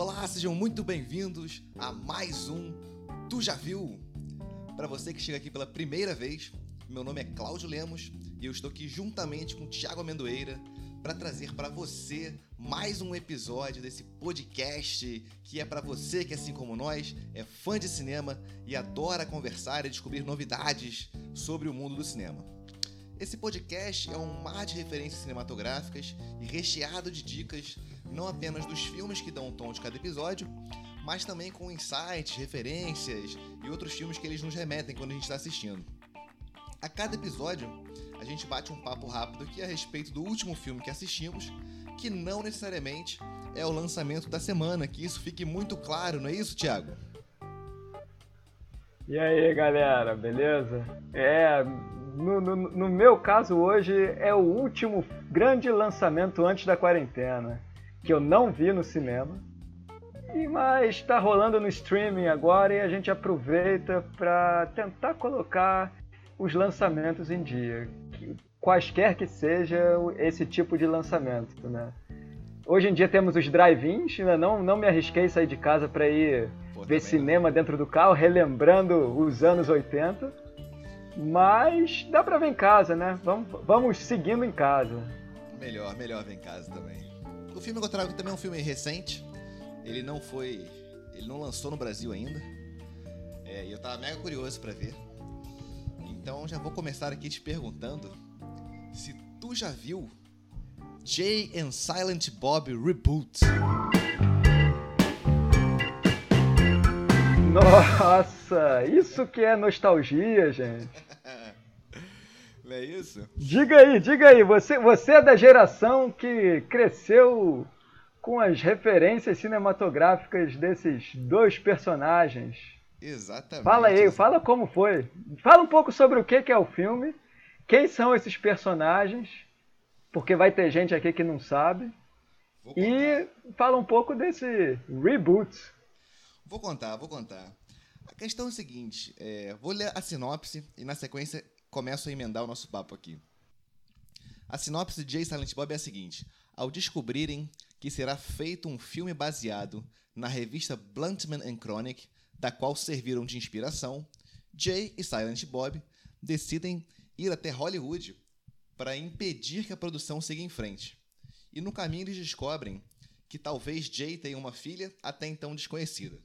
Olá, sejam muito bem-vindos a mais um Tu Já Viu? Para você que chega aqui pela primeira vez, meu nome é Cláudio Lemos e eu estou aqui juntamente com Tiago Amendoeira para trazer para você mais um episódio desse podcast que é para você que, assim como nós, é fã de cinema e adora conversar e descobrir novidades sobre o mundo do cinema. Esse podcast é um mar de referências cinematográficas e recheado de dicas não apenas dos filmes que dão o tom de cada episódio, mas também com insights, referências e outros filmes que eles nos remetem quando a gente está assistindo. A cada episódio, a gente bate um papo rápido aqui a respeito do último filme que assistimos, que não necessariamente é o lançamento da semana, que isso fique muito claro, não é isso, Thiago? E aí, galera, beleza? É, no, no, no meu caso hoje é o último grande lançamento antes da quarentena que eu não vi no cinema. E mas está rolando no streaming agora e a gente aproveita para tentar colocar os lançamentos em dia, quaisquer que seja esse tipo de lançamento, né? Hoje em dia temos os drive-ins, ainda não, não me arrisquei sair de casa para ir Pô, ver cinema dentro do carro, relembrando os anos 80. Mas dá para ver em casa, né? Vamos, vamos seguindo em casa. Melhor, melhor ver em casa também. O filme que eu trago também é um filme recente. Ele não foi. Ele não lançou no Brasil ainda. É, e eu tava mega curioso para ver. Então já vou começar aqui te perguntando se tu já viu Jay and Silent Bob Reboot. Nossa, isso que é nostalgia, gente. Não é isso? Diga aí, diga aí. Você, você é da geração que cresceu com as referências cinematográficas desses dois personagens. Exatamente. Fala aí, fala como foi. Fala um pouco sobre o que é o filme, quem são esses personagens, porque vai ter gente aqui que não sabe. E fala um pouco desse reboot. Vou contar, vou contar. A questão é a seguinte: é, vou ler a sinopse e na sequência começo a emendar o nosso papo aqui. A sinopse de Jay Silent Bob é a seguinte: ao descobrirem que será feito um filme baseado na revista Bluntman Chronic, da qual serviram de inspiração, Jay e Silent Bob decidem ir até Hollywood para impedir que a produção siga em frente. E no caminho eles descobrem que talvez Jay tenha uma filha até então desconhecida.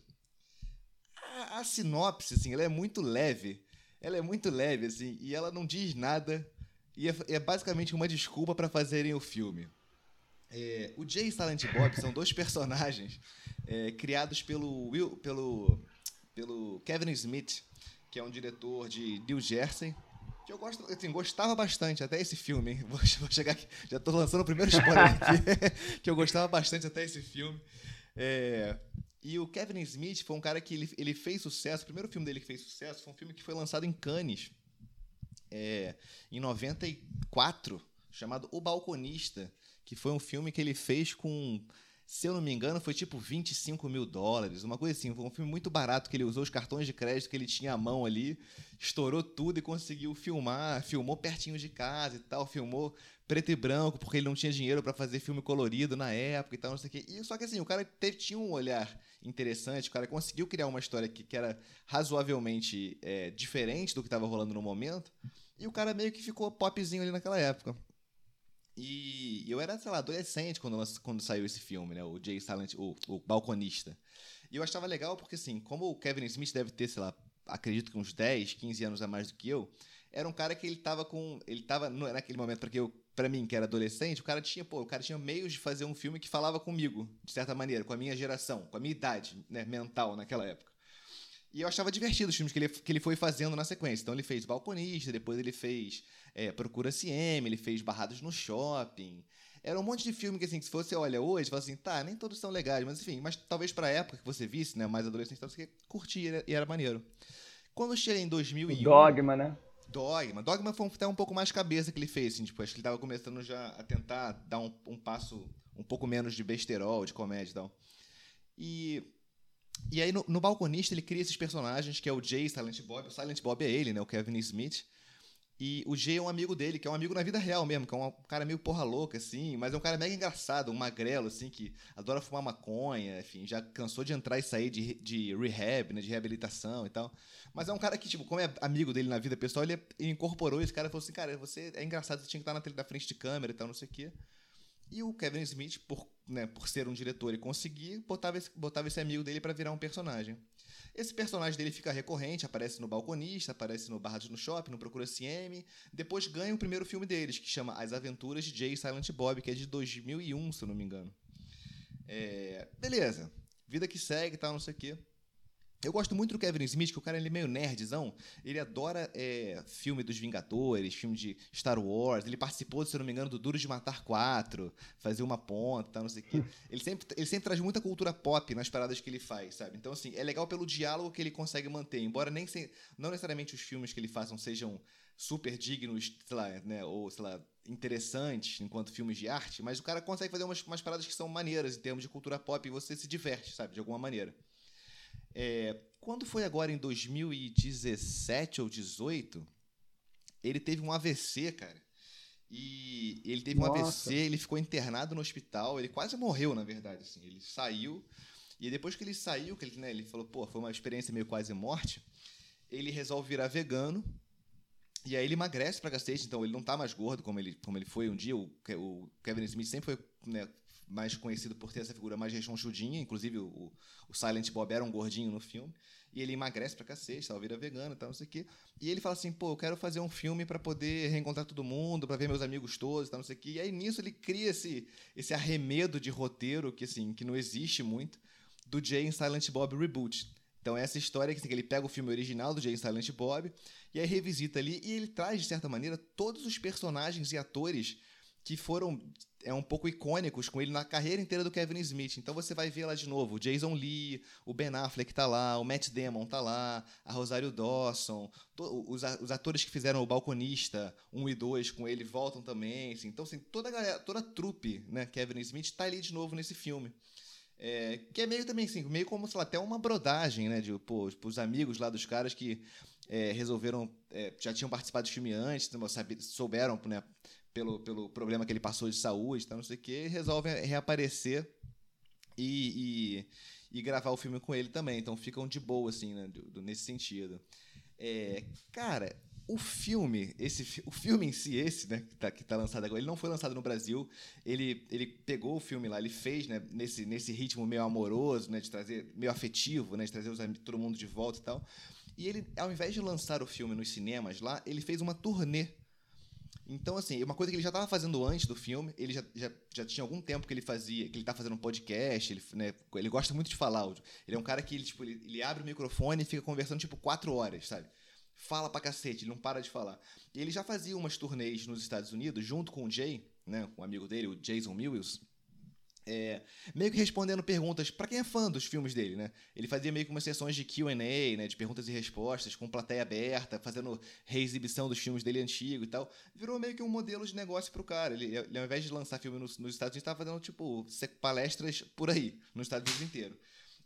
A, a sinopse, assim, ela é muito leve, ela é muito leve, assim, e ela não diz nada. E é, é basicamente uma desculpa para fazerem o filme. É, o Jay e Silent Bob são dois personagens é, criados pelo, Will, pelo, pelo Kevin Smith, que é um diretor de New Jersey, que eu gosto, assim, gostava bastante até esse filme, hein? Vou, vou chegar aqui, já estou lançando o primeiro spoiler aqui, que eu gostava bastante até esse filme. É, e o Kevin Smith foi um cara que ele, ele fez sucesso. O primeiro filme dele que fez sucesso foi um filme que foi lançado em Cannes é, em 94, chamado O Balconista, que foi um filme que ele fez com se eu não me engano, foi tipo 25 mil dólares, uma coisa assim. Foi um filme muito barato que ele usou os cartões de crédito que ele tinha à mão ali, estourou tudo e conseguiu filmar. Filmou pertinho de casa e tal, filmou preto e branco, porque ele não tinha dinheiro para fazer filme colorido na época e tal, não sei o quê. E, só que assim, o cara teve, tinha um olhar interessante, o cara conseguiu criar uma história que, que era razoavelmente é, diferente do que estava rolando no momento, e o cara meio que ficou popzinho ali naquela época. E eu era, sei lá, adolescente quando, quando saiu esse filme, né? O Jay Silent, o, o Balconista. E eu achava legal porque, assim, como o Kevin Smith deve ter, sei lá, acredito que uns 10, 15 anos a mais do que eu, era um cara que ele tava com. Ele tava naquele momento, porque eu, pra mim, que era adolescente, o cara tinha, pô, o cara tinha meios de fazer um filme que falava comigo, de certa maneira, com a minha geração, com a minha idade, né, mental naquela época. E eu achava divertido os filmes que ele, que ele foi fazendo na sequência. Então ele fez Balconista, depois ele fez é, Procura-se M, ele fez Barrados no Shopping. Era um monte de filme que, assim, que se você olha hoje, fala assim, tá, nem todos são legais, mas enfim, mas talvez pra época que você visse, né, mais adolescente, você curtia e era maneiro. Quando chega em 2001... O Dogma, né? Dogma. Dogma foi até um pouco mais cabeça que ele fez, assim, tipo, acho que ele tava começando já a tentar dar um, um passo um pouco menos de besterol, de comédia e tal. E e aí, no, no, Balconista, ele cria esses personagens, que é o Jay Silent Bob. O Silent Bob é ele, né? O Kevin Smith. E o Jay é um amigo dele, que é um amigo na vida real mesmo, que é um cara meio porra louca, assim, mas é um cara mega engraçado, um magrelo, assim, que adora fumar maconha, enfim, já cansou de entrar e sair de, de rehab, né, de reabilitação e tal. Mas é um cara que, tipo, como é amigo dele na vida pessoal, ele, ele incorporou esse cara e falou assim, cara, você é engraçado, você tinha que estar na, na frente de câmera e tal, não sei o quê. E o Kevin Smith, por, né, por ser um diretor e conseguir, botava esse, botava esse amigo dele para virar um personagem. Esse personagem dele fica recorrente, aparece no Balconista, aparece no Barra no Shopping, no Procura CM. Depois ganha o primeiro filme deles, que chama As Aventuras de Jay Silent Bob, que é de 2001, se eu não me engano. É, beleza. Vida que segue e tal, não sei o quê. Eu gosto muito do Kevin Smith, que o cara ele é meio nerdzão. Ele adora é, filme dos Vingadores, filme de Star Wars. Ele participou, se eu não me engano, do Duro de Matar 4, fazer uma ponta, não sei o quê. Ele sempre, ele sempre traz muita cultura pop nas paradas que ele faz, sabe? Então, assim, é legal pelo diálogo que ele consegue manter. Embora nem se, não necessariamente os filmes que ele façam sejam super dignos, sei lá, né? Ou, sei lá, interessantes enquanto filmes de arte, mas o cara consegue fazer umas, umas paradas que são maneiras em termos de cultura pop e você se diverte, sabe? De alguma maneira. É, quando foi agora em 2017 ou 2018, ele teve um AVC, cara. E ele teve Nossa. um AVC, ele ficou internado no hospital, ele quase morreu, na verdade, assim. Ele saiu, e depois que ele saiu, que ele, né, ele falou, pô, foi uma experiência meio quase morte, ele resolve virar vegano, e aí ele emagrece pra cacete, então ele não tá mais gordo como ele, como ele foi um dia. O, o Kevin Smith sempre foi né, mais conhecido por ter essa figura mais rechonchudinha, inclusive o, o Silent Bob era um gordinho no filme, e ele emagrece pra cacete, tal, vira vegano e tal, não sei o quê. E ele fala assim, pô, eu quero fazer um filme para poder reencontrar todo mundo, para ver meus amigos todos, tal, não sei o quê. E aí nisso ele cria esse, esse arremedo de roteiro que, assim, que não existe muito, do Jay em Silent Bob Reboot. Então, essa história que, assim, que ele pega o filme original do Jay Silent Bob e aí revisita ali e ele traz, de certa maneira, todos os personagens e atores que foram é um pouco icônicos com ele na carreira inteira do Kevin Smith. Então você vai ver lá de novo o Jason Lee, o Ben Affleck tá lá, o Matt Damon tá lá, a Rosário Dawson, os, os atores que fizeram o Balconista 1 e 2 com ele voltam também. Assim. Então assim, toda a galera, toda a trupe, né, Kevin Smith tá ali de novo nesse filme. É, que é meio também assim, meio como, sei lá, até uma brodagem, né, de, pô, os amigos lá dos caras que é, resolveram, é, já tinham participado do filme antes, souberam, né, pelo, pelo problema que ele passou de saúde, tá, não sei o quê, resolvem reaparecer e, e, e, gravar o filme com ele também. Então ficam de boa, assim, né, nesse sentido. É, cara, o filme, esse, o filme em si, esse, né, que tá, que tá lançado agora, ele não foi lançado no Brasil. Ele, ele pegou o filme lá, ele fez, né, nesse, nesse ritmo meio amoroso, né, de trazer, meio afetivo, né, de trazer os, todo mundo de volta e tal. E ele, ao invés de lançar o filme nos cinemas lá, ele fez uma turnê então, assim, uma coisa que ele já estava fazendo antes do filme, ele já, já, já tinha algum tempo que ele fazia, que ele tá fazendo um podcast, ele, né, ele gosta muito de falar áudio. Ele é um cara que ele, tipo, ele, ele abre o microfone e fica conversando, tipo, quatro horas, sabe? Fala pra cacete, ele não para de falar. Ele já fazia umas turnês nos Estados Unidos, junto com o Jay, né, um amigo dele, o Jason Mills, é, meio que respondendo perguntas para quem é fã dos filmes dele, né? Ele fazia meio que umas sessões de Q&A, né, de perguntas e respostas, com plateia aberta, fazendo reexibição dos filmes dele antigo e tal. Virou meio que um modelo de negócio pro cara. Ele, ele ao invés de lançar filme nos, nos Estados Unidos, estava fazendo, tipo, palestras por aí, nos Estados Unidos inteiro.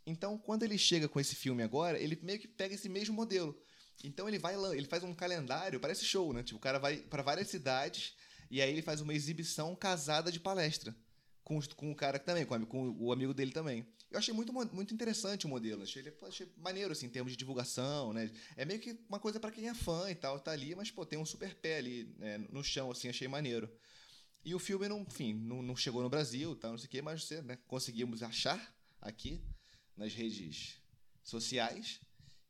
Então, quando ele chega com esse filme agora, ele meio que pega esse mesmo modelo. Então ele vai, ele faz um calendário, parece show, né? Tipo, o cara vai para várias cidades e aí ele faz uma exibição casada de palestra com, com o cara também, com, com, o amigo dele também. Eu achei muito, muito interessante o modelo. Achei, achei maneiro, assim, em termos de divulgação, né? É meio que uma coisa para quem é fã e tal, tá ali, mas, pô, tem um super pé ali né, no chão, assim, achei maneiro. E o filme, não, enfim, não, não chegou no Brasil, tal, não sei o quê, mas né, conseguimos achar aqui nas redes sociais.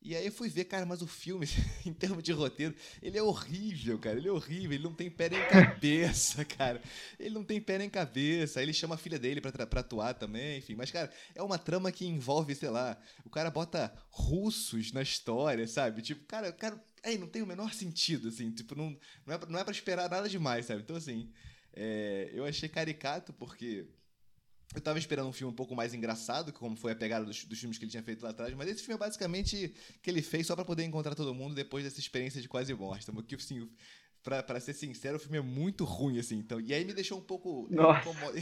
E aí eu fui ver, cara, mas o filme, em termos de roteiro, ele é horrível, cara. Ele é horrível, ele não tem pé nem cabeça, cara. Ele não tem pé nem cabeça. Aí ele chama a filha dele pra, pra atuar também, enfim. Mas, cara, é uma trama que envolve, sei lá, o cara bota russos na história, sabe? Tipo, cara, cara, aí não tem o menor sentido, assim. Tipo, não, não, é, não é pra esperar nada demais, sabe? Então, assim, é, eu achei caricato porque eu tava esperando um filme um pouco mais engraçado, como foi a pegada dos, dos, filmes que ele tinha feito lá atrás, mas esse filme é basicamente que ele fez só para poder encontrar todo mundo depois dessa experiência de quase morte. Porque, assim, pra, pra ser sincero, o filme é muito ruim, assim. Então, e aí me deixou um pouco.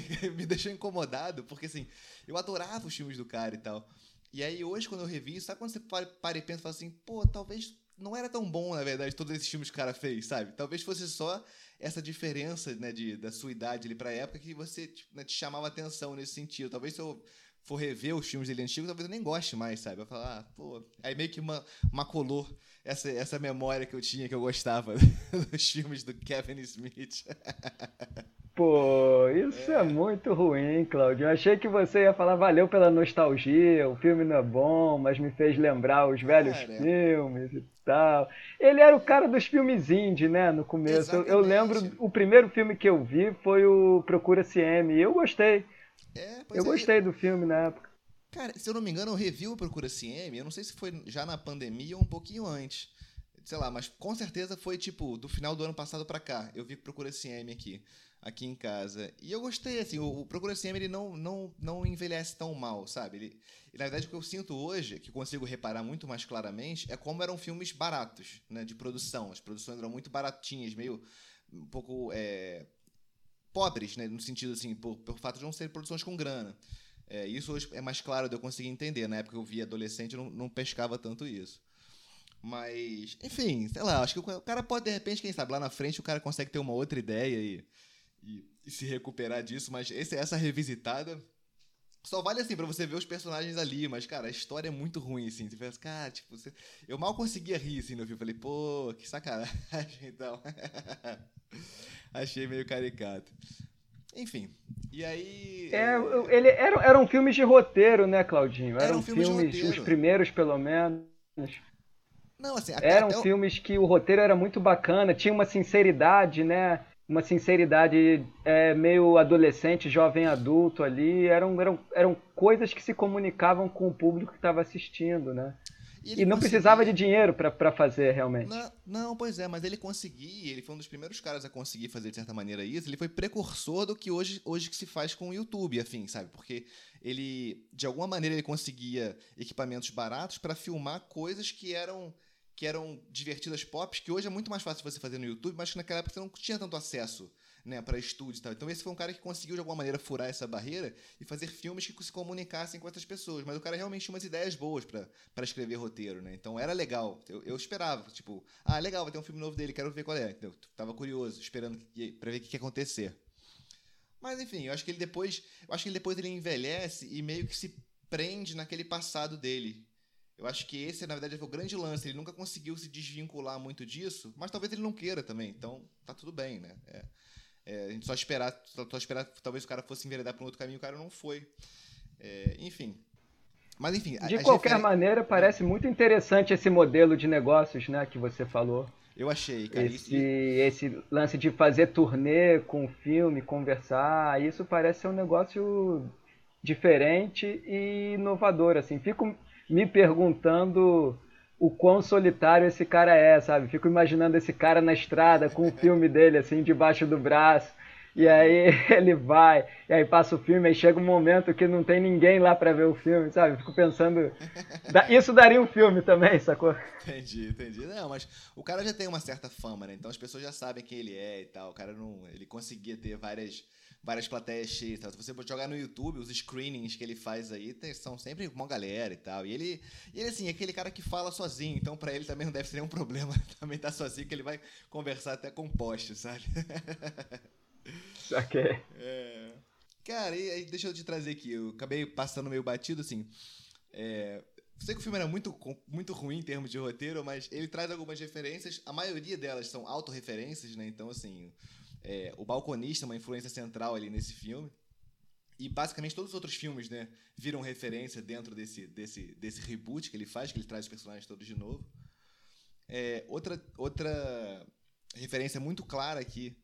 me deixou incomodado, porque, assim, eu adorava os filmes do cara e tal. E aí hoje, quando eu revi, sabe quando você para, para e pensa e fala assim, pô, talvez não era tão bom, na verdade, todos esses filmes que o cara fez, sabe? Talvez fosse só essa diferença, né, de, da sua idade ali pra época que você tipo, né, te chamava atenção nesse sentido. Talvez eu for rever os filmes dele antigos, talvez eu nem goste mais, sabe? Eu falar, ah, pô. Aí meio que uma, maculou essa, essa memória que eu tinha, que eu gostava dos filmes do Kevin Smith. Pô, isso é. é. muito ruim, Claudio. Eu achei que você ia falar valeu pela nostalgia, o filme não é bom, mas me fez lembrar os velhos cara. filmes e tal. Ele era o cara dos filmes indie, né, no começo. Eu, eu, lembro, o primeiro filme que eu vi foi o Procura-se M, e eu gostei. É, eu é. gostei do filme na época. Cara, se eu não me engano, eu revi o Procura-se M, eu não sei se foi já na pandemia ou um pouquinho antes. Sei lá, mas com certeza foi tipo do final do ano passado para cá. Eu vi Procura-se M aqui aqui em casa. E eu gostei, assim, o, o Procura SM ele não, não, não envelhece tão mal, sabe? Ele, na verdade, o que eu sinto hoje, que consigo reparar muito mais claramente, é como eram filmes baratos, né, de produção. As produções eram muito baratinhas, meio um pouco é, pobres, né, no sentido assim, por, por fato de não serem produções com grana. É, isso hoje é mais claro de eu conseguir entender. Na época que eu via adolescente, eu não, não pescava tanto isso. Mas, enfim, sei lá, acho que o cara pode, de repente, quem sabe, lá na frente o cara consegue ter uma outra ideia e e, e se recuperar disso, mas esse, essa revisitada só vale assim para você ver os personagens ali, mas, cara, a história é muito ruim, assim. Você pensa, cara, tipo, você... eu mal conseguia rir, assim, no filme. Falei, pô, que sacanagem, então. Achei meio caricato. Enfim, e aí... É, ele, era, eram filmes de roteiro, né, Claudinho? Eram, eram filmes, filmes os primeiros, pelo menos. Não, assim... Até, eram até filmes que o roteiro era muito bacana, tinha uma sinceridade, né? Uma sinceridade é, meio adolescente, jovem adulto ali. Eram, eram, eram coisas que se comunicavam com o público que estava assistindo, né? E, e não conseguia... precisava de dinheiro para fazer, realmente. Não, não, pois é, mas ele conseguia, ele foi um dos primeiros caras a conseguir fazer de certa maneira isso. Ele foi precursor do que hoje, hoje que se faz com o YouTube, afim, sabe? Porque ele, de alguma maneira, ele conseguia equipamentos baratos para filmar coisas que eram que eram divertidas pop, que hoje é muito mais fácil você fazer no YouTube, mas que naquela época você não tinha tanto acesso né, para estúdio e tal. Então esse foi um cara que conseguiu de alguma maneira furar essa barreira e fazer filmes que se comunicassem com essas pessoas. Mas o cara realmente tinha umas ideias boas para escrever roteiro, né? Então era legal. Eu, eu, esperava, tipo, ah, legal, vai ter um filme novo dele, quero ver qual é. Eu tava curioso, esperando para ver o que ia acontecer. Mas enfim, eu acho que ele depois, eu acho que ele depois ele envelhece e meio que se prende naquele passado dele, eu acho que esse, na verdade, foi o grande lance. Ele nunca conseguiu se desvincular muito disso, mas talvez ele não queira também. Então, tá tudo bem, né? É, é, a gente só esperar, só, só esperar talvez o cara fosse enveredar para um outro caminho, o cara não foi. É, enfim. Mas enfim. De qualquer refer... maneira, parece muito interessante esse modelo de negócios, né, que você falou. Eu achei, cara. Esse, esse lance de fazer turnê com o filme, conversar, isso parece ser um negócio diferente e inovador, assim. Fico me perguntando o quão solitário esse cara é, sabe? Fico imaginando esse cara na estrada com o filme dele assim debaixo do braço. E aí ele vai, e aí passa o filme, aí chega um momento que não tem ninguém lá para ver o filme, sabe? Fico pensando. Isso daria um filme também, sacou? Entendi, entendi. Não, mas o cara já tem uma certa fama, né? Então as pessoas já sabem quem ele é e tal. O cara não. Ele conseguia ter várias várias plateias cheias. Tal. Se você jogar no YouTube, os screenings que ele faz aí são sempre uma galera e tal. E ele, e ele, assim, é aquele cara que fala sozinho, então para ele também não deve ser nenhum problema também estar tá sozinho, que ele vai conversar até com poste, sabe? Ok. É... Cara, e aí deixa eu te trazer aqui, eu acabei passando meio batido, assim. É... Sei que o filme era muito, muito ruim em termos de roteiro, mas ele traz algumas referências. A maioria delas são autorreferências, né? Então, assim, é, o balconista é uma influência central ali nesse filme. E basicamente todos os outros filmes, né, viram referência dentro desse, desse, desse reboot que ele faz, que ele traz os personagens todos de novo. É, outra, outra referência muito clara aqui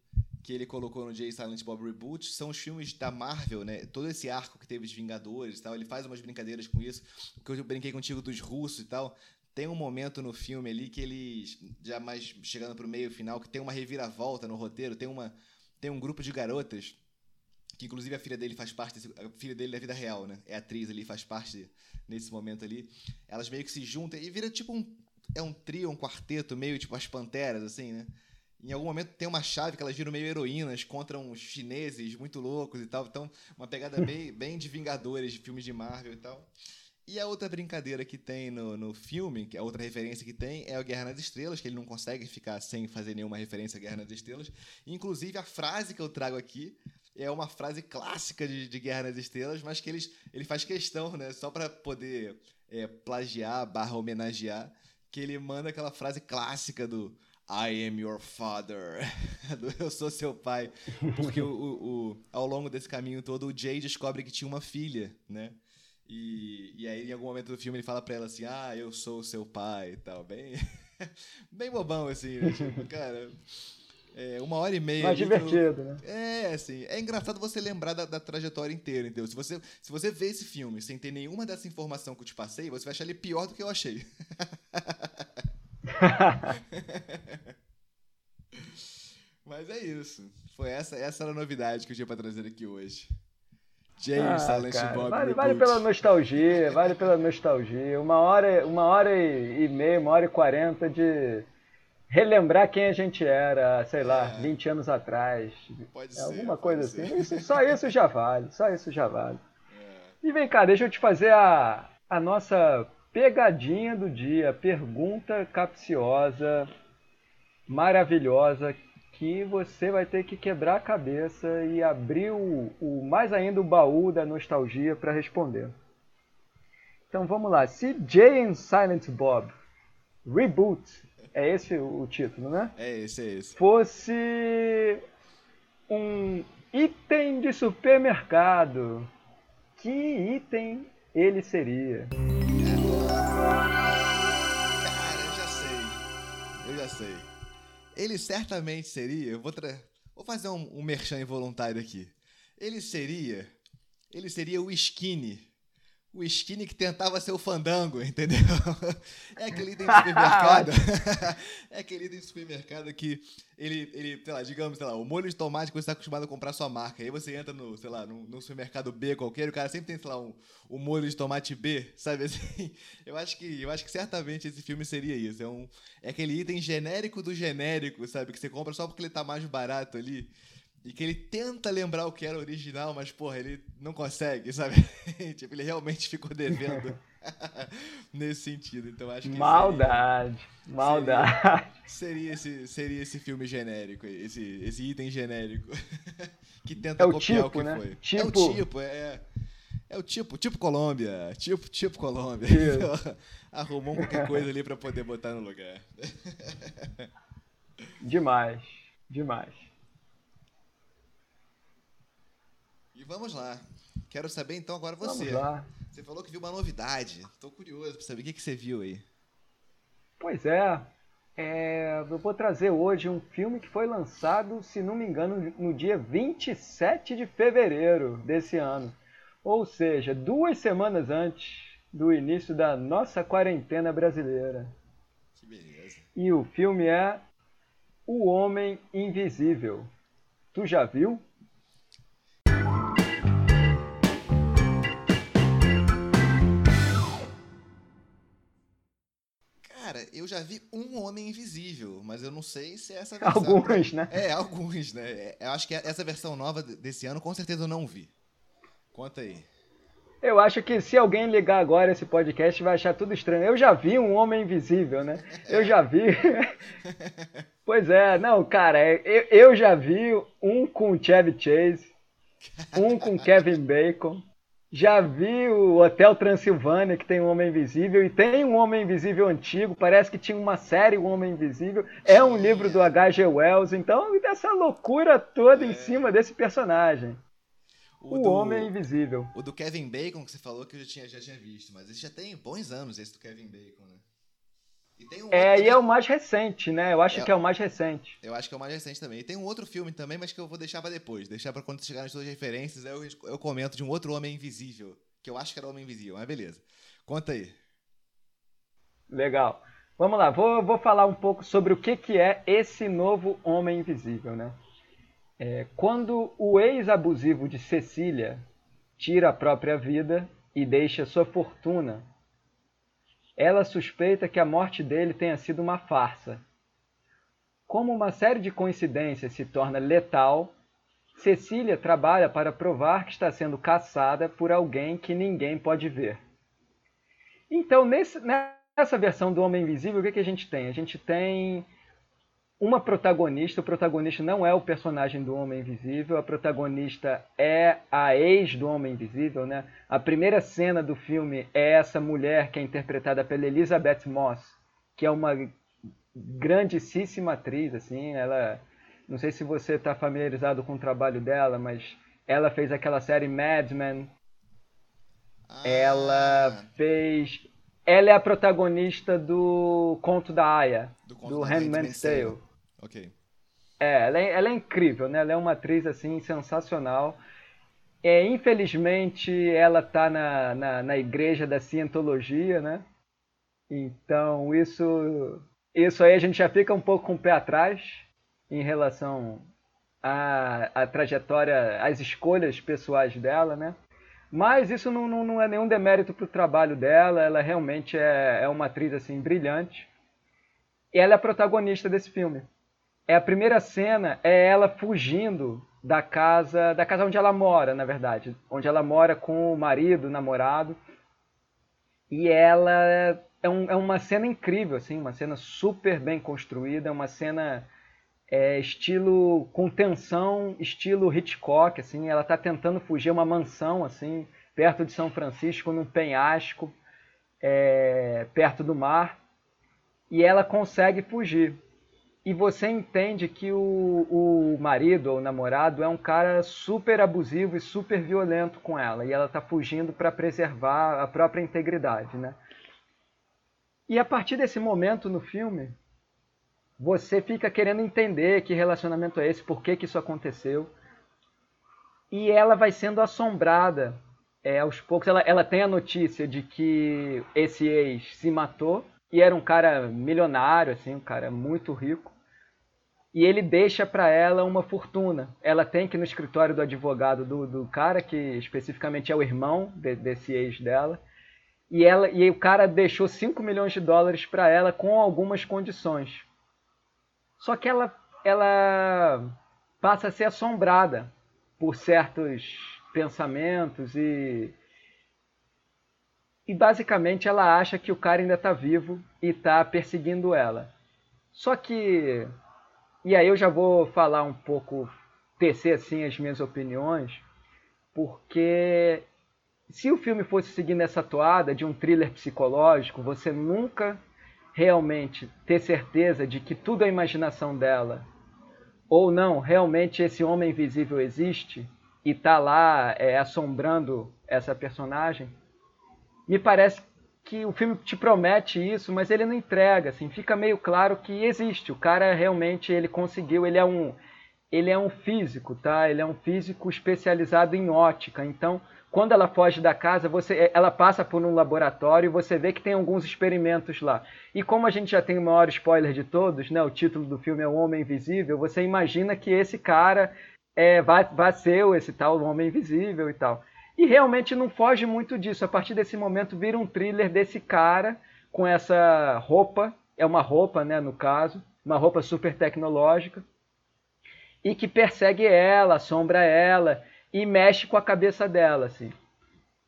que ele colocou no Jay Silent Bob Reboot são os filmes da Marvel, né? Todo esse arco que teve de Vingadores e tal, ele faz umas brincadeiras com isso. Que eu brinquei contigo dos russos e tal. Tem um momento no filme ali que eles, já mais chegando pro meio final, que tem uma reviravolta no roteiro, tem, uma, tem um grupo de garotas, que inclusive a filha dele faz parte, desse, a filha dele da vida real, né? É atriz ali, faz parte nesse momento ali. Elas meio que se juntam e vira tipo um. É um trio, um quarteto, meio tipo as panteras, assim, né? Em algum momento tem uma chave que elas viram meio heroínas contra uns chineses muito loucos e tal. Então, uma pegada bem, bem de Vingadores, de filmes de Marvel e tal. E a outra brincadeira que tem no, no filme, que é a outra referência que tem, é o Guerra nas Estrelas, que ele não consegue ficar sem fazer nenhuma referência a Guerra nas Estrelas. Inclusive, a frase que eu trago aqui é uma frase clássica de, de Guerra nas Estrelas, mas que eles, ele faz questão, né? Só para poder é, plagiar, barra homenagear, que ele manda aquela frase clássica do I am your father. Eu sou seu pai. Porque o, o, o, ao longo desse caminho todo, o Jay descobre que tinha uma filha, né? E, e aí, em algum momento do filme, ele fala pra ela assim: Ah, eu sou seu pai e tal. Bem, bem bobão, assim, né? Tipo, cara. É, uma hora e meia. Mais divertido, né? É, assim. É engraçado você lembrar da, da, trajetória inteira, entendeu? Se você, se você vê esse filme sem ter nenhuma dessa informação que eu te passei, você vai achar ele pior do que eu achei. Mas é isso. Foi essa, essa era a novidade que eu tinha pra trazer aqui hoje. James ah, Silent cara, Bob vale, vale, pela nostalgia, vale pela nostalgia. Uma hora, uma hora e, meia, uma hora e quarenta de relembrar quem a gente era, sei lá, é. 20 anos atrás. Pode é, ser. Alguma coisa ser. assim. Isso, só isso já vale, só isso já vale. É. E vem cá, deixa eu te fazer a, a nossa pegadinha do dia, pergunta capciosa, maravilhosa, que você vai ter que quebrar a cabeça e abrir o, o mais ainda o baú da nostalgia para responder. Então vamos lá. Se Jay and Silent Bob Reboot, é esse o título, né? É esse, é esse. Fosse um item de supermercado, que item ele seria? Cara, eu já sei. Eu já sei. Ele certamente seria. Eu vou, vou fazer um, um merchan involuntário aqui. Ele seria. Ele seria o skinny o skinny que tentava ser o fandango, entendeu? É aquele item de supermercado. é aquele item de supermercado que ele, ele, sei lá, digamos, sei lá, o molho de tomate que você está acostumado a comprar sua marca. Aí você entra no, sei lá, no, no supermercado B qualquer, o cara sempre tem, sei lá, um, um molho de tomate B, sabe assim? Eu acho que, eu acho que certamente esse filme seria isso. É, um, é aquele item genérico do genérico, sabe? Que você compra só porque ele tá mais barato ali. E que ele tenta lembrar o que era original, mas, porra, ele não consegue, sabe? tipo, ele realmente ficou devendo nesse sentido. Então acho que. Maldade! Seria, maldade! Seria, seria, esse, seria esse filme genérico, esse, esse item genérico. que tenta é copiar tipo, o que né? foi. Tipo... É o tipo, tipo, é. É o tipo, tipo Colômbia. Tipo, tipo Colômbia. Arrumou qualquer coisa ali para poder botar no lugar. demais, demais. E vamos lá. Quero saber então agora você. Vamos lá. Você falou que viu uma novidade. Estou curioso para saber o que, que você viu aí. Pois é. é. Eu vou trazer hoje um filme que foi lançado, se não me engano, no dia 27 de fevereiro desse ano. Ou seja, duas semanas antes do início da nossa quarentena brasileira. Que beleza. E o filme é O Homem Invisível. Tu já viu? Eu já vi um Homem Invisível, mas eu não sei se é essa versão. Alguns, né? É, alguns, né? É, eu acho que essa versão nova desse ano, com certeza eu não vi. Conta aí. Eu acho que se alguém ligar agora esse podcast vai achar tudo estranho. Eu já vi um Homem Invisível, né? Eu já vi. pois é, não, cara, é, eu, eu já vi um com Chevy Chase, um com Kevin Bacon. Já vi o Hotel Transilvânia, que tem um Homem Invisível, e tem um Homem Invisível antigo, parece que tinha uma série, o Homem Invisível. É um livro do H.G. Wells, então dessa loucura toda é. em cima desse personagem. O, o do, Homem Invisível. O do Kevin Bacon, que você falou que eu já tinha, já tinha visto, mas esse já tem bons anos, esse do Kevin Bacon, né? E um é, e é o mais recente, né? Eu acho é, que é o mais recente. Eu acho que é o mais recente também. E tem um outro filme também, mas que eu vou deixar pra depois. Deixar pra quando chegar nas suas referências, eu, eu comento de um outro Homem Invisível. Que eu acho que era o Homem Invisível, mas beleza. Conta aí. Legal. Vamos lá, vou, vou falar um pouco sobre o que, que é esse novo Homem Invisível, né? É, quando o ex-abusivo de Cecília tira a própria vida e deixa sua fortuna ela suspeita que a morte dele tenha sido uma farsa. Como uma série de coincidências se torna letal, Cecília trabalha para provar que está sendo caçada por alguém que ninguém pode ver. Então, nesse, nessa versão do Homem Invisível, o que, que a gente tem? A gente tem uma protagonista. O protagonista não é o personagem do Homem Invisível, a protagonista é a ex do Homem Invisível, né? A primeira cena do filme é essa mulher que é interpretada pela Elizabeth Moss, que é uma grandíssima atriz, assim, ela não sei se você está familiarizado com o trabalho dela, mas ela fez aquela série Mad Men. Ah. Ela fez. Ela é a protagonista do Conto da Aya, do, do Handmaid's Tale. Ok. É ela, é, ela é incrível, né? Ela é uma atriz assim sensacional. É, infelizmente, ela tá na, na, na igreja da cientologia, né? Então, isso, isso aí a gente já fica um pouco com o pé atrás em relação à, à trajetória, às escolhas pessoais dela, né? Mas isso não, não, não é nenhum demérito para o trabalho dela, ela realmente é, é uma atriz assim brilhante. E ela é a protagonista desse filme. É a primeira cena é ela fugindo da casa, da casa onde ela mora, na verdade, onde ela mora com o marido, o namorado. E ela é, um, é uma cena incrível, assim, uma cena super bem construída, uma cena é, estilo com tensão, estilo Hitchcock, assim, ela está tentando fugir uma mansão assim, perto de São Francisco, num penhasco, é, perto do mar, e ela consegue fugir. E você entende que o, o marido ou o namorado é um cara super abusivo e super violento com ela, e ela está fugindo para preservar a própria integridade, né? E a partir desse momento no filme, você fica querendo entender que relacionamento é esse, por que, que isso aconteceu. E ela vai sendo assombrada é, aos poucos. Ela, ela tem a notícia de que esse ex se matou e era um cara milionário, assim, um cara muito rico. E ele deixa para ela uma fortuna. Ela tem que ir no escritório do advogado do, do cara, que especificamente é o irmão de, desse ex dela. E, ela, e o cara deixou 5 milhões de dólares para ela com algumas condições. Só que ela, ela passa a ser assombrada por certos pensamentos e e basicamente ela acha que o cara ainda está vivo e está perseguindo ela. Só que e aí eu já vou falar um pouco tecer assim as minhas opiniões, porque se o filme fosse seguindo essa toada de um thriller psicológico, você nunca realmente ter certeza de que tudo é imaginação dela, ou não, realmente esse homem invisível existe e está lá é, assombrando essa personagem, me parece que o filme te promete isso, mas ele não entrega, assim, fica meio claro que existe. O cara realmente ele conseguiu, ele é um ele é um físico, tá? Ele é um físico especializado em ótica. Então, quando ela foge da casa, você, ela passa por um laboratório e você vê que tem alguns experimentos lá. E como a gente já tem o maior spoiler de todos, né? O título do filme é O Homem Invisível. Você imagina que esse cara é, vai, vai ser esse tal Homem Invisível e tal. E realmente não foge muito disso. A partir desse momento vira um thriller desse cara com essa roupa, é uma roupa, né, no caso, uma roupa super tecnológica, e que persegue ela, assombra ela e mexe com a cabeça dela, assim.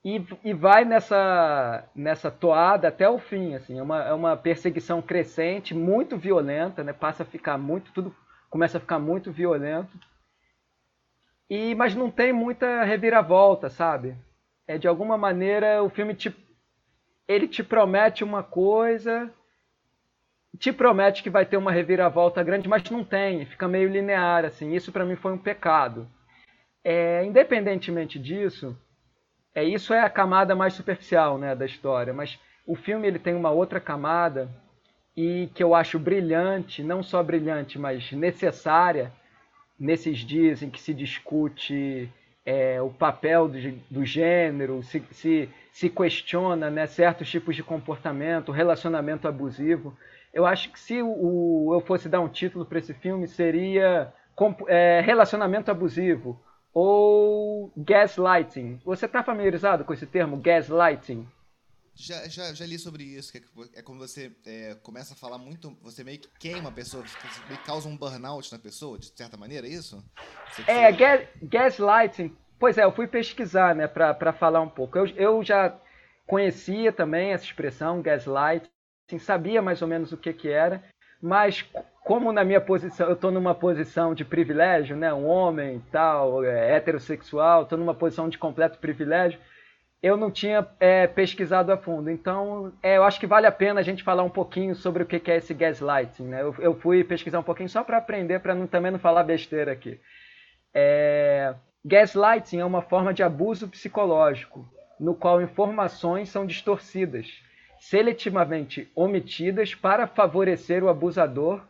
E, e vai nessa, nessa toada até o fim, assim. É uma, é uma perseguição crescente, muito violenta, né? Passa a ficar muito, tudo começa a ficar muito violento. E, mas não tem muita reviravolta, sabe? É de alguma maneira o filme te ele te promete uma coisa, te promete que vai ter uma reviravolta grande, mas não tem, fica meio linear assim. Isso para mim foi um pecado. É, independentemente disso, é isso é a camada mais superficial né, da história, mas o filme ele tem uma outra camada e que eu acho brilhante, não só brilhante, mas necessária nesses dias em que se discute é, o papel do, do gênero, se, se, se questiona né, certos tipos de comportamento, relacionamento abusivo. Eu acho que se o, eu fosse dar um título para esse filme seria é, Relacionamento Abusivo ou gaslighting. Você está familiarizado com esse termo, gaslighting? Já, já, já li sobre isso, que é, como você é, começa a falar muito, você meio que queima a pessoa, você meio que causa um burnout na pessoa, de certa maneira, é isso? Você é, gas, gaslighting, pois é, eu fui pesquisar, né, para falar um pouco. Eu, eu já, conhecia também essa expressão, gaslight, assim, sabia mais ou menos o que, que era, mas como na minha posição, eu estou numa posição de privilégio, né, um homem tal, é, heterossexual, estou numa posição de completo privilégio, eu não tinha é, pesquisado a fundo. Então, é, eu acho que vale a pena a gente falar um pouquinho sobre o que é esse gaslighting. Né? Eu, eu fui pesquisar um pouquinho só para aprender, para também não falar besteira aqui. É, gaslighting é uma forma de abuso psicológico, no qual informações são distorcidas, seletivamente omitidas para favorecer o abusador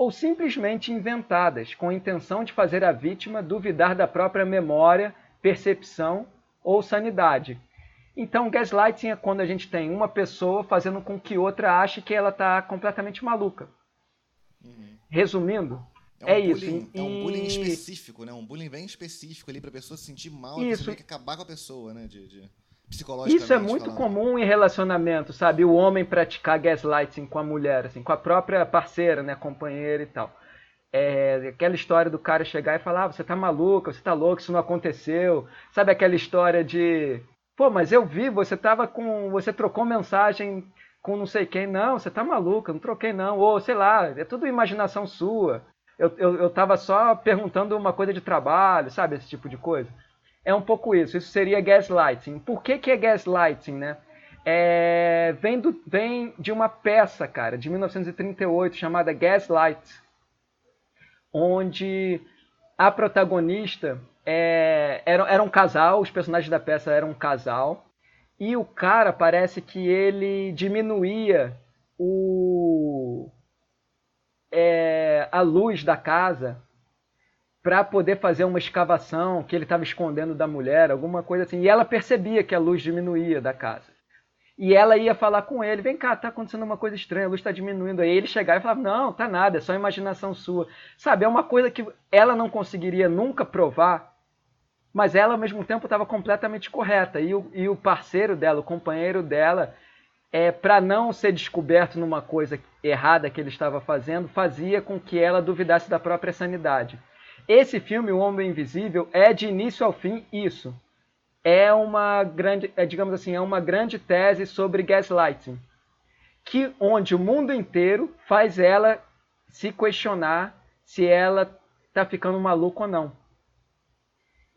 ou simplesmente inventadas, com a intenção de fazer a vítima duvidar da própria memória, percepção ou sanidade então, gaslighting é quando a gente tem uma pessoa fazendo com que outra ache que ela está completamente maluca. Uhum. Resumindo, é, um é bullying, isso. É um bullying específico, né? Um bullying bem específico ali para a pessoa se sentir mal, isso. Que acabar com a pessoa, né? De, de... Isso é muito falando. comum em relacionamento, sabe? O homem praticar gaslighting com a mulher, assim, com a própria parceira, né? Companheira e tal. É, aquela história do cara chegar e falar: ah, você tá maluca, você tá louco, isso não aconteceu. Sabe aquela história de Pô, mas eu vi, você tava com. Você trocou mensagem com não sei quem. Não, você tá maluca, não troquei não. Ou sei lá, é tudo imaginação sua. Eu, eu, eu tava só perguntando uma coisa de trabalho, sabe? Esse tipo de coisa. É um pouco isso. Isso seria gaslighting. Por que, que é gaslighting, né? É, vem, do, vem de uma peça, cara, de 1938, chamada Gaslight, onde a protagonista é, era, era um casal, os personagens da peça eram um casal, e o cara parece que ele diminuía o, é, a luz da casa para poder fazer uma escavação que ele estava escondendo da mulher, alguma coisa assim. E ela percebia que a luz diminuía da casa. E ela ia falar com ele: vem cá, tá acontecendo uma coisa estranha, a luz está diminuindo. Aí ele chegava e falava: não, tá nada, é só imaginação sua. Sabe, é uma coisa que ela não conseguiria nunca provar mas ela ao mesmo tempo estava completamente correta. E o, e o parceiro dela, o companheiro dela, é, para não ser descoberto numa coisa errada que ele estava fazendo, fazia com que ela duvidasse da própria sanidade. Esse filme, O Homem Invisível, é de início ao fim isso. É uma grande, é, digamos assim, é uma grande tese sobre gaslighting, que onde o mundo inteiro faz ela se questionar se ela está ficando maluca ou não.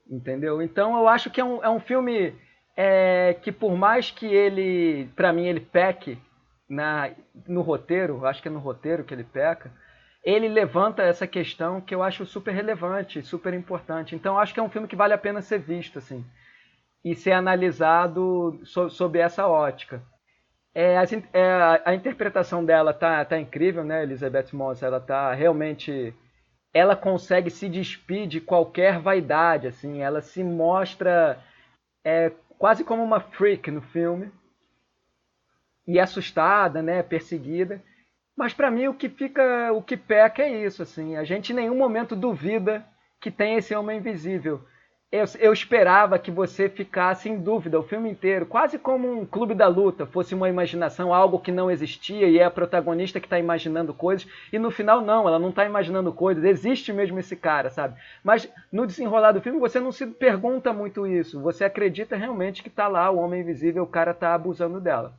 Entendeu? Então eu acho que é um, é um filme é, que por mais que ele, para mim, ele peque na, no roteiro, acho que é no roteiro que ele peca, ele levanta essa questão que eu acho super relevante, super importante. Então acho que é um filme que vale a pena ser visto, assim, e ser analisado so, sob essa ótica. É, a, é, a, interpretação dela tá, tá incrível, né, Elizabeth Moss? Ela tá realmente ela consegue se despir de qualquer vaidade, assim, ela se mostra é, quase como uma freak no filme e assustada, né, perseguida. Mas para mim o que fica, o que peca é isso, assim, a gente em nenhum momento duvida que tem esse homem invisível eu, eu, esperava que você ficasse em dúvida o filme inteiro, quase como um clube da luta, fosse uma imaginação, algo que não existia e é a protagonista que está imaginando coisas, e no final não, ela não está imaginando coisas, existe mesmo esse cara, sabe? Mas no desenrolar do filme você não se pergunta muito isso, você acredita realmente que está lá o Homem Invisível, o cara está abusando dela.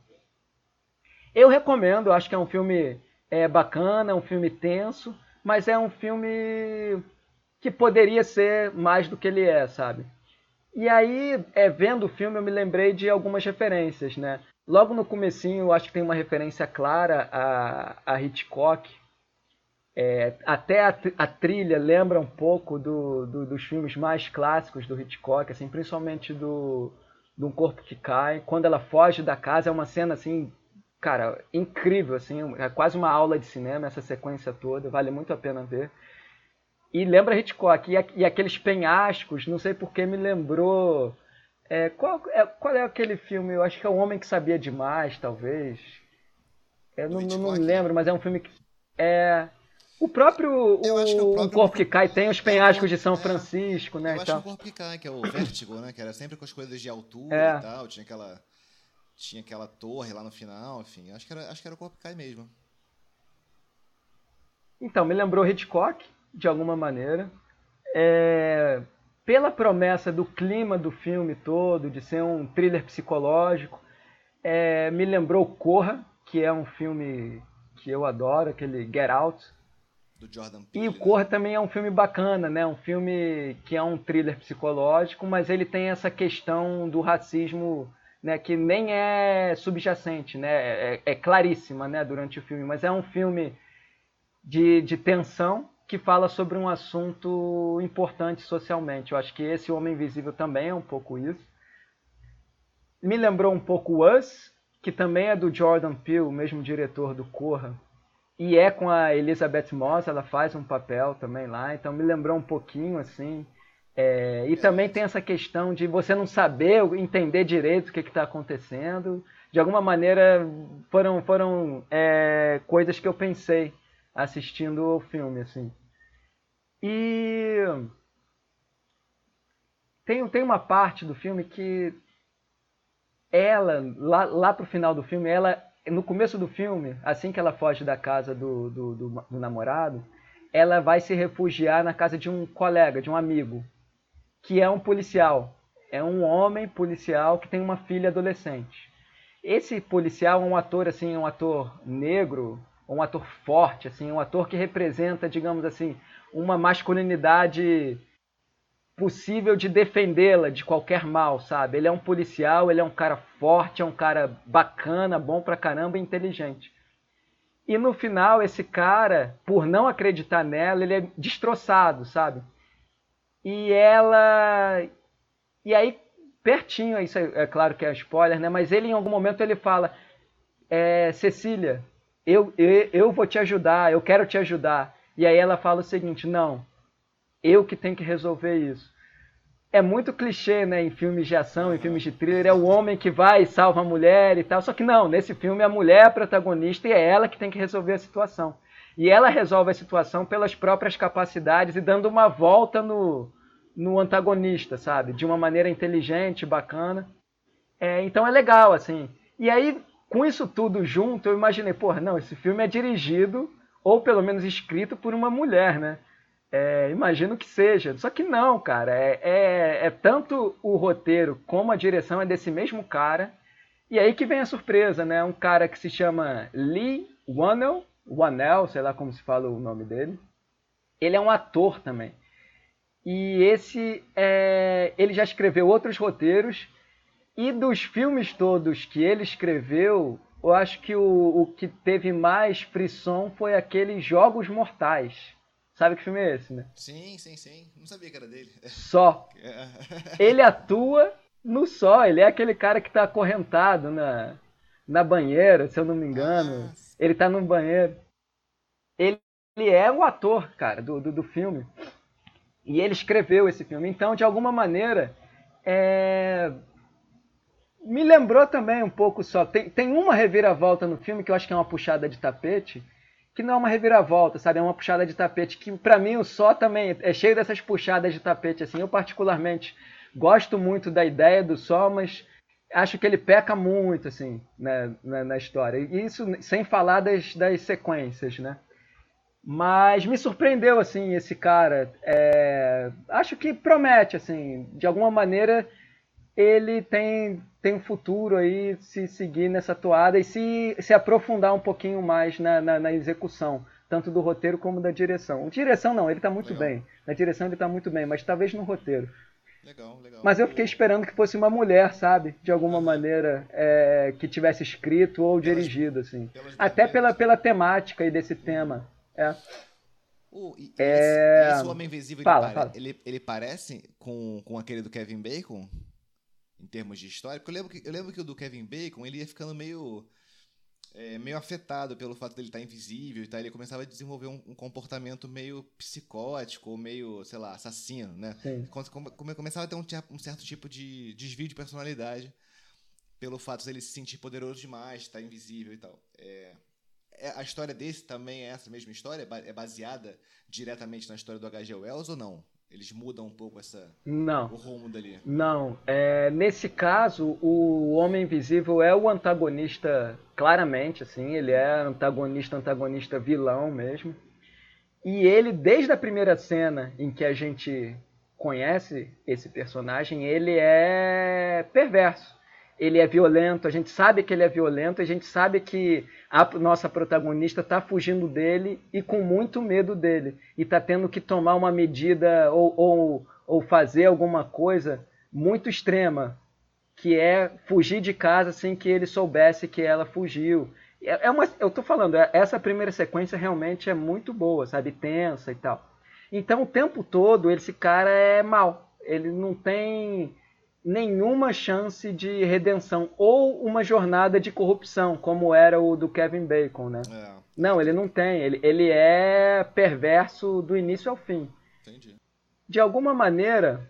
Eu recomendo, acho que é um filme é, bacana, é um filme tenso, mas é um filme que poderia ser mais do que ele é, sabe? E aí, é, vendo o filme, eu me lembrei de algumas referências, né? Logo no comecinho, eu acho que tem uma referência clara a, a Hitchcock. É, até a, a, trilha lembra um pouco do, do, dos filmes mais clássicos do Hitchcock, assim, principalmente do, do Um Corpo que Cai. Quando ela foge da casa, é uma cena, assim, cara, incrível, assim, é quase uma aula de cinema essa sequência toda, vale muito a pena ver. E lembra Hitchcock. E, e aqueles penhascos, não sei porque me lembrou. É, qual, é, qual é aquele filme? Eu acho que é O Homem que Sabia Demais, talvez. Eu não, não, não lembro, mas é um filme que. É. O próprio, o, o, próprio o Corpo que Cai tem os penhascos de São é, Francisco, né? Eu acho que o Corpo que Cai, que é o Vértigo, né? Que era sempre com as coisas de altura é. e tal. Tinha aquela, tinha aquela torre lá no final, enfim. Acho que era, acho que era o Corpo Cai mesmo. Então, me lembrou Hitchcock de alguma maneira. É, pela promessa do clima do filme todo, de ser um thriller psicológico, é, me lembrou Corra, que é um filme que eu adoro, aquele Get Out. Do Jordan Peele. E o Corra né? também é um filme bacana, né? Um filme que é um thriller psicológico, mas ele tem essa questão do racismo, né? Que nem é subjacente, né? É, é claríssima, né? Durante o filme, mas é um filme de, de tensão que fala sobre um assunto importante socialmente. Eu acho que esse Homem Invisível também é um pouco isso. Me lembrou um pouco Us, que também é do Jordan Peele, o mesmo diretor do Corra, e é com a Elizabeth Moss, ela faz um papel também lá, então me lembrou um pouquinho assim. É, e também tem essa questão de você não saber, entender direito o que está acontecendo. De alguma maneira foram, foram é, coisas que eu pensei assistindo o filme, assim. E tem, tem uma parte do filme que ela, lá, lá pro final do filme, ela, no começo do filme, assim que ela foge da casa do, do, do, do namorado, ela vai se refugiar na casa de um colega, de um amigo, que é um policial. É um homem policial que tem uma filha adolescente. Esse policial é um ator assim, um ator negro, um ator forte, assim, um ator que representa, digamos assim, uma masculinidade possível de defendê-la de qualquer mal, sabe? Ele é um policial, ele é um cara forte, é um cara bacana, bom pra caramba, inteligente. E no final, esse cara, por não acreditar nela, ele é destroçado, sabe? E ela. E aí, pertinho, isso é, é claro que é spoiler, né? Mas ele, em algum momento, ele fala: é, Cecília, eu, eu, eu vou te ajudar, eu quero te ajudar. E aí ela fala o seguinte: não, eu que tenho que resolver isso. É muito clichê, né, em filmes de ação, em filmes de thriller, é o homem que vai e salva a mulher e tal. Só que não, nesse filme a mulher é a protagonista e é ela que tem que resolver a situação. E ela resolve a situação pelas próprias capacidades e dando uma volta no, no antagonista, sabe? De uma maneira inteligente, bacana. É, então é legal, assim. E aí, com isso tudo junto, eu imaginei, porra, não, esse filme é dirigido, ou pelo menos escrito, por uma mulher, né? É, imagino que seja. Só que não, cara. É, é, é, tanto o roteiro como a direção é desse mesmo cara. E aí que vem a surpresa, né? Um cara que se chama Lee Wannell, Wannell, sei lá como se fala o nome dele. Ele é um ator também. E esse, é, ele já escreveu outros roteiros. E dos filmes todos que ele escreveu, eu acho que o, o que teve mais frisson foi aquele Jogos Mortais Sabe que filme é esse, né? Sim, sim, sim. Não sabia que era dele. Só. ele atua no só. Ele é aquele cara que tá acorrentado na, na banheira, se eu não me engano. Ah, ele tá no banheiro. Ele, ele é o ator, cara, do, do, do, filme. E ele escreveu esse filme. Então, de alguma maneira, é... me lembrou também um pouco só. Tem, tem uma reviravolta no filme que eu acho que é uma puxada de tapete que não é uma reviravolta, sabe? É uma puxada de tapete que para mim o só também é cheio dessas puxadas de tapete assim. Eu particularmente gosto muito da ideia do só, mas acho que ele peca muito assim né, na, na história. E isso sem falar das, das sequências, né? Mas me surpreendeu assim esse cara. É... acho que promete assim, de alguma maneira ele tem, tem um futuro aí se seguir nessa toada e se, se aprofundar um pouquinho mais na, na, na execução, tanto do roteiro como da direção. Direção não, ele está muito legal. bem. Na direção ele está muito bem, mas talvez no roteiro. Legal, legal. Mas eu fiquei esperando que fosse uma mulher, sabe? De alguma maneira, é, que tivesse escrito ou dirigido, assim. Até pela, pela temática aí desse tema. É. Uh, e, é... esse, esse, Homem Invisível, fala, ele, fala. Ele, ele, parece com, com aquele do Kevin Bacon? em termos de história. Porque eu lembro que, eu lembro que o do Kevin Bacon ele ia ficando meio. É, meio afetado pelo fato dele estar invisível e tal, ele começava a desenvolver um, um comportamento meio psicótico ou meio, sei lá, assassino, né? Come, começava a ter um, um, certo tipo de desvio de personalidade pelo fato de ele se sentir poderoso demais, estar invisível e tal. É, a história desse também é essa mesma história? É baseada diretamente na história do H.G. Wells ou não? Eles mudam um pouco essa, não, o rumo dali. Não. É, nesse caso, o Homem Invisível é o antagonista claramente, assim. Ele é antagonista, antagonista vilão mesmo. E ele, desde a primeira cena em que a gente conhece esse personagem, ele é perverso. Ele é violento, a gente sabe que ele é violento, a gente sabe que a nossa protagonista está fugindo dele e com muito medo dele. E está tendo que tomar uma medida ou, ou, ou fazer alguma coisa muito extrema, que é fugir de casa sem que ele soubesse que ela fugiu. É, é uma, eu tô falando, é, essa primeira sequência realmente é muito boa, sabe? Tensa e tal. Então o tempo todo esse cara é mal. Ele não tem nenhuma chance de redenção ou uma jornada de corrupção, como era o do Kevin Bacon, né? É. Não, ele não tem. Ele, ele é perverso do início ao fim. Entendi. De alguma maneira,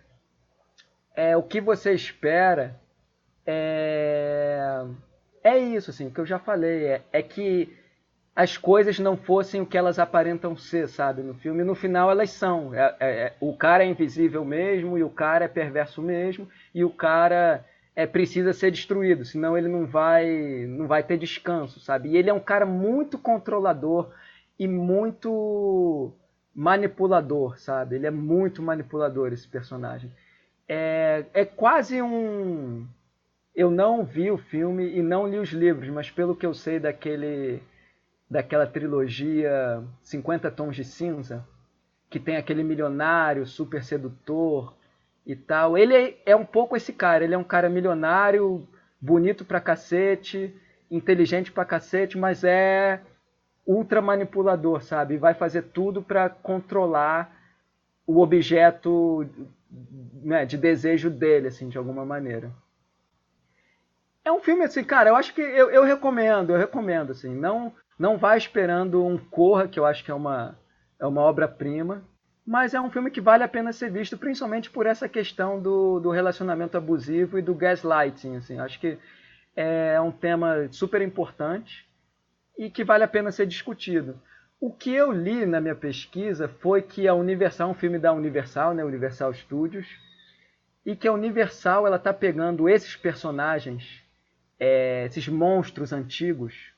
é, o que você espera é, é isso, assim, que eu já falei. É, é que as coisas não fossem o que elas aparentam ser, sabe, no filme. No final elas são. É, é, é, o cara é invisível mesmo, e o cara é perverso mesmo, e o cara é precisa ser destruído, senão ele não vai, não vai ter descanso, sabe? E ele é um cara muito controlador e muito manipulador, sabe? Ele é muito manipulador esse personagem. É, é quase um eu não vi o filme e não li os livros, mas pelo que eu sei daquele daquela trilogia 50 Tons de Cinza, que tem aquele milionário super sedutor e tal. Ele é, é um pouco esse cara, ele é um cara milionário, bonito pra cacete, inteligente pra cacete, mas é ultra manipulador, sabe? Vai fazer tudo para controlar o objeto né, de desejo dele, assim, de alguma maneira. É um filme assim, cara, eu acho que eu, eu recomendo, eu recomendo, assim, não não vá esperando um Corra, que eu acho que é uma, é uma obra-prima, mas é um filme que vale a pena ser visto, principalmente por essa questão do, do relacionamento abusivo e do gaslighting, assim, acho que é um tema super importante e que vale a pena ser discutido. O que eu li na minha pesquisa foi que a Universal é um filme da Universal, né, Universal Studios, e que a Universal ela está pegando esses personagens é, esses monstros antigos,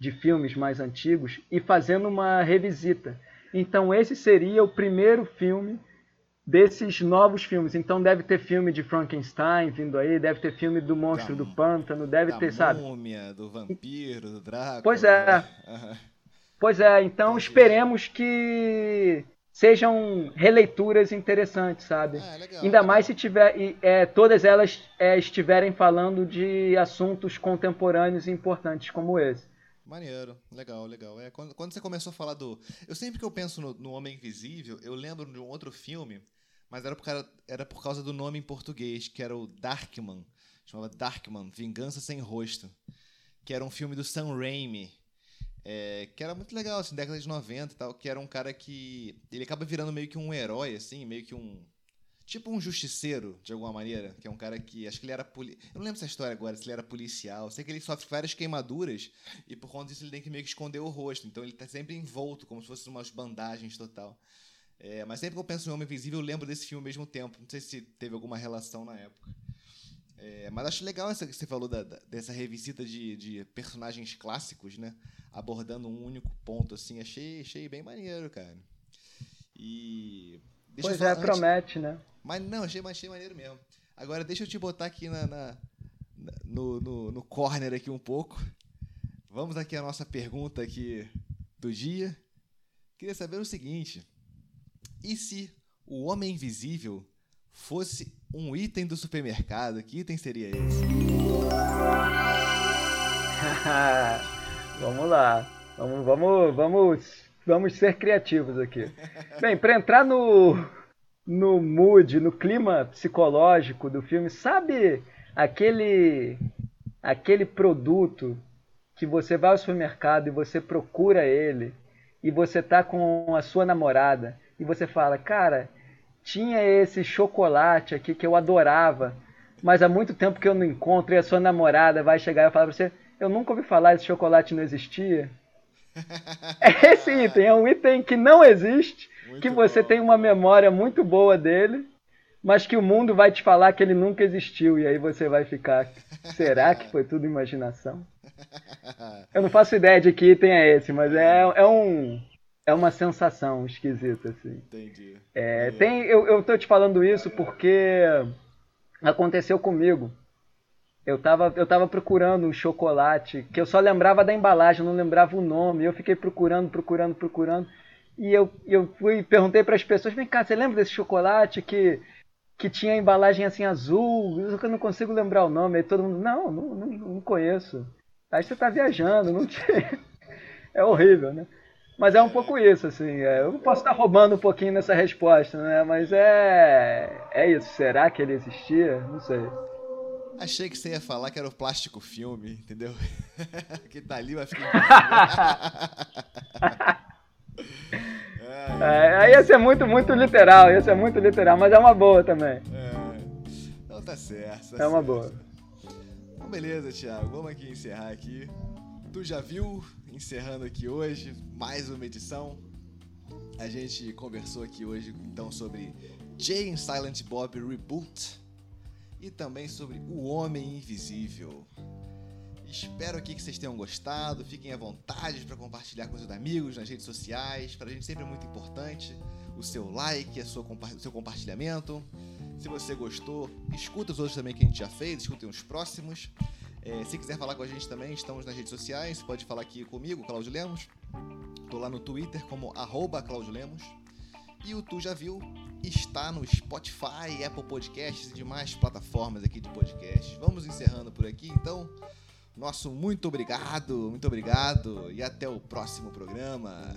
de filmes mais antigos, e fazendo uma revisita. Então, esse seria o primeiro filme desses novos filmes. Então, deve ter filme de Frankenstein vindo aí, deve ter filme do Monstro da, do Pântano, deve ter, sabe? Múmia, do Vampiro, do Drácula. Pois é. Pois é, então esperemos que sejam releituras interessantes, sabe? Ah, legal, Ainda legal. mais se tiver, é, todas elas é, estiverem falando de assuntos contemporâneos e importantes como esse. Maneiro, legal, legal. É, quando, quando, você começou a falar do. Eu sempre que eu penso no, no, Homem Invisível, eu lembro de um outro filme, mas era por, causa, era por causa do nome em português, que era o Darkman. Chamava Darkman, Vingança Sem Rosto. Que era um filme do Sam Raimi é, que era muito legal, assim, década de 90 e tal, que era um cara que. Ele acaba virando meio que um herói, assim, meio que um. Tipo um justiceiro, de alguma maneira, que é um cara que. Acho que ele era. Poli... Eu não lembro essa história agora, se ele era policial. Sei que ele sofre várias queimaduras e por conta disso ele tem que meio que esconder o rosto. Então ele tá sempre envolto, como se fosse umas bandagens total. É, mas sempre que eu penso em Homem Invisível, eu lembro desse filme ao mesmo tempo. Não sei se teve alguma relação na época. É, mas acho legal essa que você falou da, da, dessa revisita de, de, personagens clássicos, né? Abordando um único ponto, assim. Achei, achei bem maneiro, cara. E. pois é, promete, né? Mas não, achei, achei maneiro mesmo. Agora deixa eu te botar aqui na, na, no, no, no corner aqui um pouco. Vamos aqui à nossa pergunta aqui do dia. Queria saber o seguinte: e se o Homem Invisível fosse um item do supermercado, que item seria esse? vamos lá. Vamos, vamos, vamos, vamos ser criativos aqui. Bem, para entrar no, no mood, no clima psicológico do filme, sabe aquele aquele produto que você vai ao supermercado e você procura ele e você tá com a sua namorada e você fala, cara, tinha esse chocolate aqui que eu adorava, mas há muito tempo que eu não encontro e a sua namorada vai chegar e falar pra você: Eu nunca ouvi falar, esse chocolate não existia. É esse item, é um item que não existe, muito que você bom. tem uma memória muito boa dele, mas que o mundo vai te falar que ele nunca existiu, e aí você vai ficar: será que foi tudo imaginação? Eu não faço ideia de que item é esse, mas é, é um é uma sensação esquisita, assim. Entendi. É, tem, eu, eu tô te falando isso porque aconteceu comigo. Eu tava, eu tava procurando um chocolate que eu só lembrava da embalagem, não lembrava o nome. Eu fiquei procurando, procurando, procurando. E eu, eu fui perguntei para as pessoas: vem cá, você lembra desse chocolate que, que tinha a embalagem assim azul? Eu não consigo lembrar o nome. Aí todo mundo: não, não, não, não conheço. Aí você tá viajando, não tinha. É horrível, né? Mas é um pouco isso, assim. É, eu posso estar roubando um pouquinho nessa resposta, né? Mas é. É isso. Será que ele existia? Não sei. Achei que você ia falar que era o plástico filme, entendeu? que tá ali, vai ficar. é, aí ia ser muito, muito literal, ia ser muito literal, mas é uma boa também. É. Então tá certo. Tá é certo. uma boa. Então beleza, Thiago. Vamos aqui encerrar aqui. Tu já viu, encerrando aqui hoje, mais uma edição. A gente conversou aqui hoje então sobre Jay Silent Bob Reboot e também sobre O Homem Invisível. Espero aqui que vocês tenham gostado. Fiquem à vontade para compartilhar com seus amigos nas redes sociais. Para a gente sempre é muito importante o seu like, a sua, o seu compartilhamento. Se você gostou, escuta os outros também que a gente já fez, escutem os próximos. É, se quiser falar com a gente também, estamos nas redes sociais. Você pode falar aqui comigo, Cláudio Lemos. Estou lá no Twitter como arroba Cláudio Lemos. E o Tu Já Viu está no Spotify, Apple Podcasts e demais plataformas aqui de podcast. Vamos encerrando por aqui, então. Nosso muito obrigado, muito obrigado e até o próximo programa.